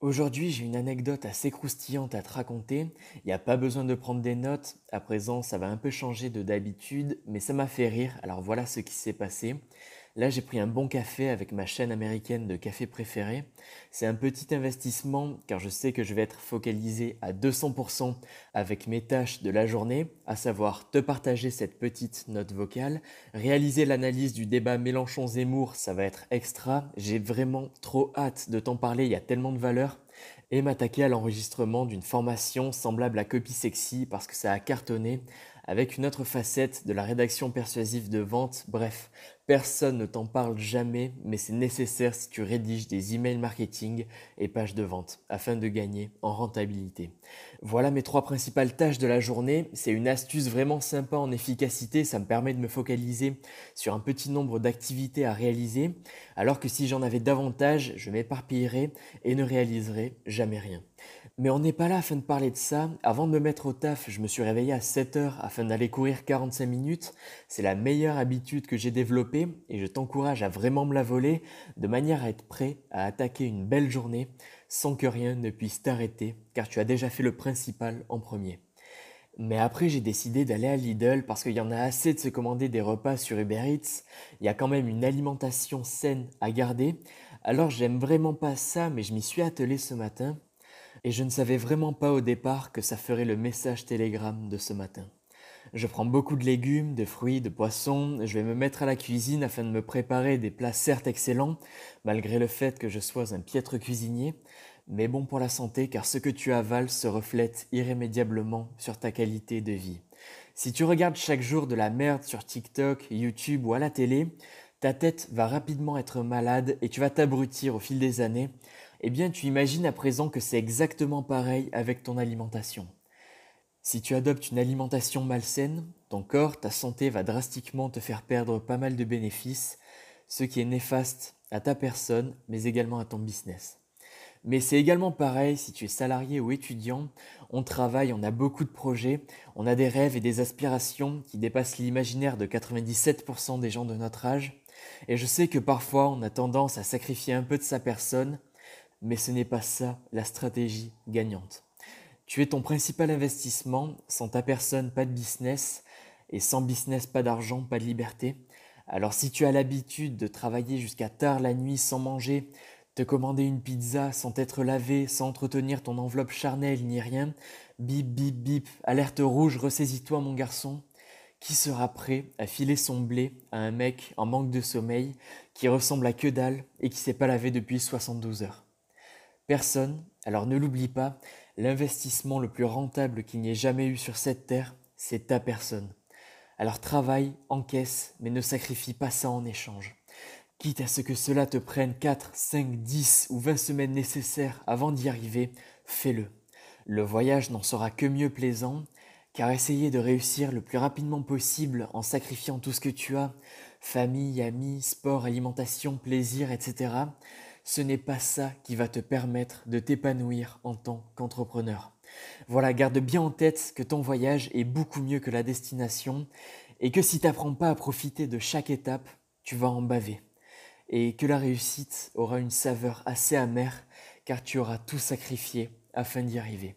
Aujourd'hui, j'ai une anecdote assez croustillante à te raconter. Il n'y a pas besoin de prendre des notes. À présent, ça va un peu changer de d'habitude, mais ça m'a fait rire. Alors voilà ce qui s'est passé. Là, j'ai pris un bon café avec ma chaîne américaine de café préféré. C'est un petit investissement car je sais que je vais être focalisé à 200% avec mes tâches de la journée, à savoir te partager cette petite note vocale, réaliser l'analyse du débat Mélenchon-Zemmour, ça va être extra. J'ai vraiment trop hâte de t'en parler, il y a tellement de valeur et m'attaquer à l'enregistrement d'une formation semblable à Copy Sexy parce que ça a cartonné avec une autre facette de la rédaction persuasive de vente. Bref, personne ne t'en parle jamais, mais c'est nécessaire si tu rédiges des emails marketing et pages de vente afin de gagner en rentabilité. Voilà mes trois principales tâches de la journée. C'est une astuce vraiment sympa en efficacité. Ça me permet de me focaliser sur un petit nombre d'activités à réaliser, alors que si j'en avais davantage, je m'éparpillerais et ne réaliserais jamais rien. Mais on n'est pas là afin de parler de ça. Avant de me mettre au taf, je me suis réveillé à 7 heures afin d'aller courir 45 minutes. C'est la meilleure habitude que j'ai développée et je t'encourage à vraiment me la voler de manière à être prêt à attaquer une belle journée sans que rien ne puisse t'arrêter car tu as déjà fait le principal en premier. Mais après, j'ai décidé d'aller à Lidl parce qu'il y en a assez de se commander des repas sur Uber Eats. Il y a quand même une alimentation saine à garder. Alors, j'aime vraiment pas ça, mais je m'y suis attelé ce matin et je ne savais vraiment pas au départ que ça ferait le message télégramme de ce matin. Je prends beaucoup de légumes, de fruits, de poissons, je vais me mettre à la cuisine afin de me préparer des plats certes excellents, malgré le fait que je sois un piètre cuisinier, mais bon pour la santé car ce que tu avales se reflète irrémédiablement sur ta qualité de vie. Si tu regardes chaque jour de la merde sur TikTok, YouTube ou à la télé, ta tête va rapidement être malade et tu vas t'abrutir au fil des années eh bien tu imagines à présent que c'est exactement pareil avec ton alimentation. Si tu adoptes une alimentation malsaine, ton corps, ta santé va drastiquement te faire perdre pas mal de bénéfices, ce qui est néfaste à ta personne, mais également à ton business. Mais c'est également pareil si tu es salarié ou étudiant, on travaille, on a beaucoup de projets, on a des rêves et des aspirations qui dépassent l'imaginaire de 97% des gens de notre âge, et je sais que parfois on a tendance à sacrifier un peu de sa personne mais ce n'est pas ça la stratégie gagnante. Tu es ton principal investissement, sans ta personne, pas de business, et sans business, pas d'argent, pas de liberté. Alors si tu as l'habitude de travailler jusqu'à tard la nuit sans manger, te commander une pizza sans t'être lavé, sans entretenir ton enveloppe charnelle ni rien, bip bip bip, alerte rouge, ressaisis-toi mon garçon. Qui sera prêt à filer son blé à un mec en manque de sommeil qui ressemble à que dalle et qui s'est pas lavé depuis 72 heures? Personne, alors ne l'oublie pas, l'investissement le plus rentable qu'il n'y ait jamais eu sur cette terre, c'est ta personne. Alors travaille, encaisse, mais ne sacrifie pas ça en échange. Quitte à ce que cela te prenne 4, 5, 10 ou 20 semaines nécessaires avant d'y arriver, fais-le. Le voyage n'en sera que mieux plaisant, car essayer de réussir le plus rapidement possible en sacrifiant tout ce que tu as, famille, amis, sport, alimentation, plaisir, etc., ce n'est pas ça qui va te permettre de t'épanouir en tant qu'entrepreneur. Voilà, garde bien en tête que ton voyage est beaucoup mieux que la destination et que si tu n'apprends pas à profiter de chaque étape, tu vas en baver. Et que la réussite aura une saveur assez amère car tu auras tout sacrifié afin d'y arriver.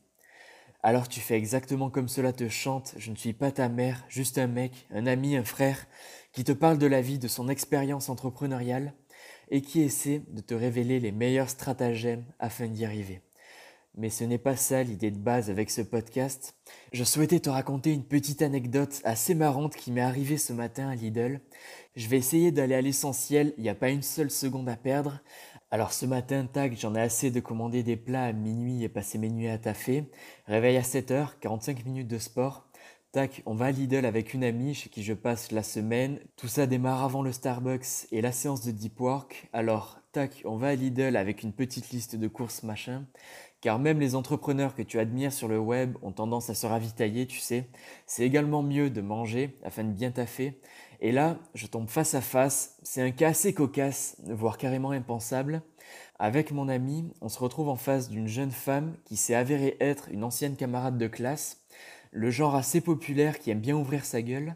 Alors tu fais exactement comme cela te chante, je ne suis pas ta mère, juste un mec, un ami, un frère, qui te parle de la vie, de son expérience entrepreneuriale, et qui essaie de te révéler les meilleurs stratagèmes afin d'y arriver. Mais ce n'est pas ça l'idée de base avec ce podcast. Je souhaitais te raconter une petite anecdote assez marrante qui m'est arrivée ce matin à Lidl. Je vais essayer d'aller à l'essentiel, il n'y a pas une seule seconde à perdre. Alors ce matin, tac, j'en ai assez de commander des plats à minuit et passer mes nuits à taffer. Réveil à 7h, 45 minutes de sport. Tac, on va à Lidl avec une amie chez qui je passe la semaine. Tout ça démarre avant le Starbucks et la séance de deep work. Alors, tac, on va à Lidl avec une petite liste de courses machin. Car même les entrepreneurs que tu admires sur le web ont tendance à se ravitailler, tu sais. C'est également mieux de manger afin de bien taffer. Et là, je tombe face à face. C'est un cas assez cocasse, voire carrément impensable. Avec mon ami, on se retrouve en face d'une jeune femme qui s'est avérée être une ancienne camarade de classe le genre assez populaire qui aime bien ouvrir sa gueule.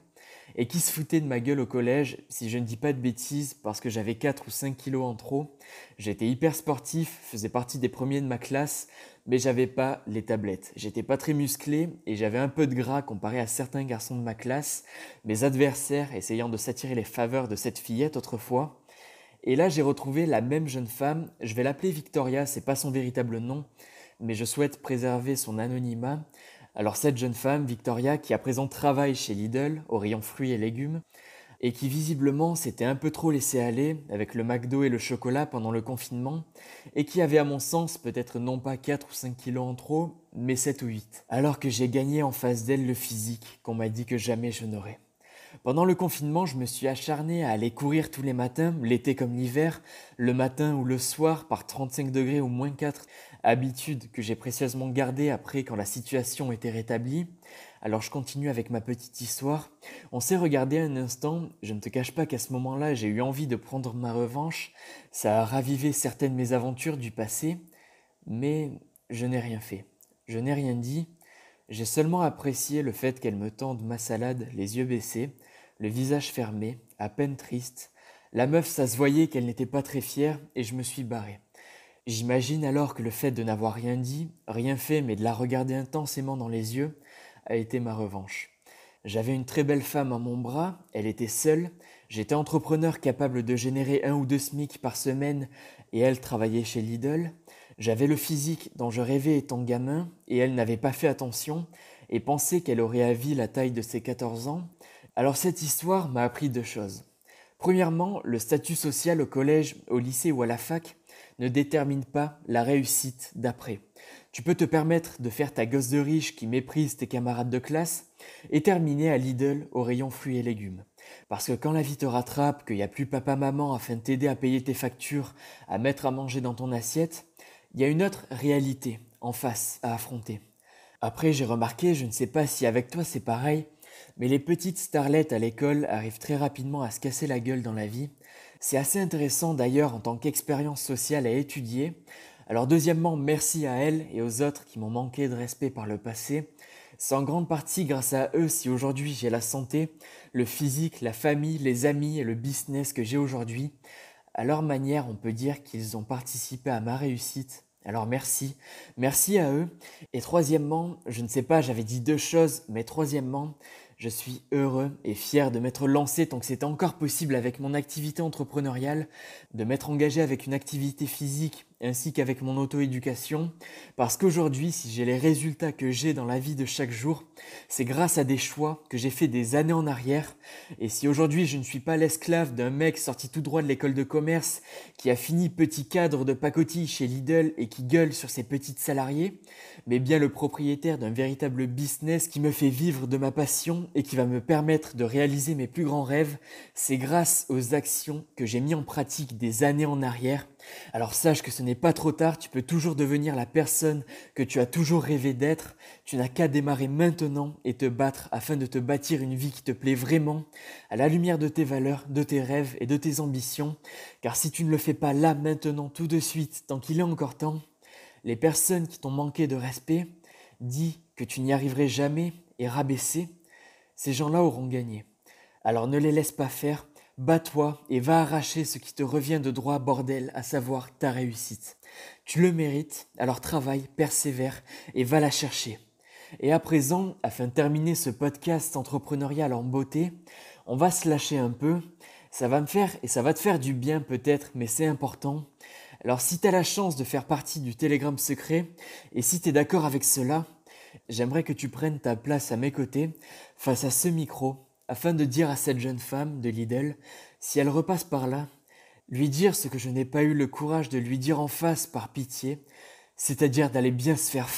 et qui se foutait de ma gueule au collège, si je ne dis pas de bêtises, parce que j'avais 4 ou 5 kilos en trop. J'étais hyper sportif, faisais partie des premiers de ma classe, mais j'avais pas les tablettes. J'étais pas très musclé et j'avais un peu de gras comparé à certains garçons de ma classe, mes adversaires essayant de s'attirer les faveurs de cette fillette autrefois. Et là, j'ai retrouvé la même jeune femme, je vais l'appeler Victoria, c'est pas son véritable nom, mais je souhaite préserver son anonymat. Alors cette jeune femme, Victoria, qui à présent travaille chez Lidl, au rayon fruits et légumes, et qui visiblement s'était un peu trop laissé aller avec le McDo et le chocolat pendant le confinement, et qui avait à mon sens peut-être non pas 4 ou 5 kilos en trop, mais 7 ou 8. Alors que j'ai gagné en face d'elle le physique qu'on m'a dit que jamais je n'aurais. Pendant le confinement, je me suis acharné à aller courir tous les matins, l'été comme l'hiver, le matin ou le soir par 35 degrés ou moins 4, habitude que j'ai précieusement gardée après quand la situation était rétablie. Alors je continue avec ma petite histoire. On s'est regardé un instant, je ne te cache pas qu'à ce moment-là j'ai eu envie de prendre ma revanche, ça a ravivé certaines de mes aventures du passé, mais je n'ai rien fait. Je n'ai rien dit, j'ai seulement apprécié le fait qu'elle me tende ma salade les yeux baissés, le visage fermé, à peine triste. La meuf, ça se voyait qu'elle n'était pas très fière et je me suis barré. J'imagine alors que le fait de n'avoir rien dit, rien fait, mais de la regarder intensément dans les yeux, a été ma revanche. J'avais une très belle femme à mon bras, elle était seule, j'étais entrepreneur capable de générer un ou deux SMIC par semaine et elle travaillait chez Lidl. J'avais le physique dont je rêvais étant gamin et elle n'avait pas fait attention et pensait qu'elle aurait à vie la taille de ses 14 ans. Alors cette histoire m'a appris deux choses. Premièrement, le statut social au collège, au lycée ou à la fac ne détermine pas la réussite d'après. Tu peux te permettre de faire ta gosse de riche qui méprise tes camarades de classe et terminer à Lidl au rayon fruits et légumes. Parce que quand la vie te rattrape, qu'il n'y a plus papa-maman afin de t'aider à payer tes factures, à mettre à manger dans ton assiette, il y a une autre réalité en face à affronter. Après, j'ai remarqué, je ne sais pas si avec toi c'est pareil, mais les petites starlettes à l'école arrivent très rapidement à se casser la gueule dans la vie. C'est assez intéressant d'ailleurs en tant qu'expérience sociale à étudier. Alors deuxièmement, merci à elles et aux autres qui m'ont manqué de respect par le passé. C'est en grande partie grâce à eux si aujourd'hui j'ai la santé, le physique, la famille, les amis et le business que j'ai aujourd'hui. À leur manière, on peut dire qu'ils ont participé à ma réussite. Alors merci, merci à eux. Et troisièmement, je ne sais pas, j'avais dit deux choses, mais troisièmement, je suis heureux et fier de m'être lancé tant que c'était encore possible avec mon activité entrepreneuriale, de m'être engagé avec une activité physique ainsi qu'avec mon auto-éducation, parce qu'aujourd'hui, si j'ai les résultats que j'ai dans la vie de chaque jour, c'est grâce à des choix que j'ai fait des années en arrière, et si aujourd'hui je ne suis pas l'esclave d'un mec sorti tout droit de l'école de commerce, qui a fini petit cadre de pacotille chez Lidl et qui gueule sur ses petites salariés, mais bien le propriétaire d'un véritable business qui me fait vivre de ma passion et qui va me permettre de réaliser mes plus grands rêves, c'est grâce aux actions que j'ai mis en pratique des années en arrière alors sache que ce n'est pas trop tard, tu peux toujours devenir la personne que tu as toujours rêvé d'être, tu n'as qu'à démarrer maintenant et te battre afin de te bâtir une vie qui te plaît vraiment, à la lumière de tes valeurs, de tes rêves et de tes ambitions, car si tu ne le fais pas là, maintenant, tout de suite, tant qu'il est encore temps, les personnes qui t'ont manqué de respect, dit que tu n'y arriverais jamais et rabaissé, ces gens-là auront gagné. Alors ne les laisse pas faire, Bats-toi et va arracher ce qui te revient de droit bordel, à savoir ta réussite. Tu le mérites, alors travaille, persévère et va la chercher. Et à présent, afin de terminer ce podcast entrepreneurial en beauté, on va se lâcher un peu. Ça va me faire et ça va te faire du bien peut-être, mais c'est important. Alors si tu as la chance de faire partie du Telegram secret et si tu es d'accord avec cela, j'aimerais que tu prennes ta place à mes côtés face à ce micro afin de dire à cette jeune femme de Lidl, si elle repasse par là, lui dire ce que je n'ai pas eu le courage de lui dire en face par pitié, c'est-à-dire d'aller bien se faire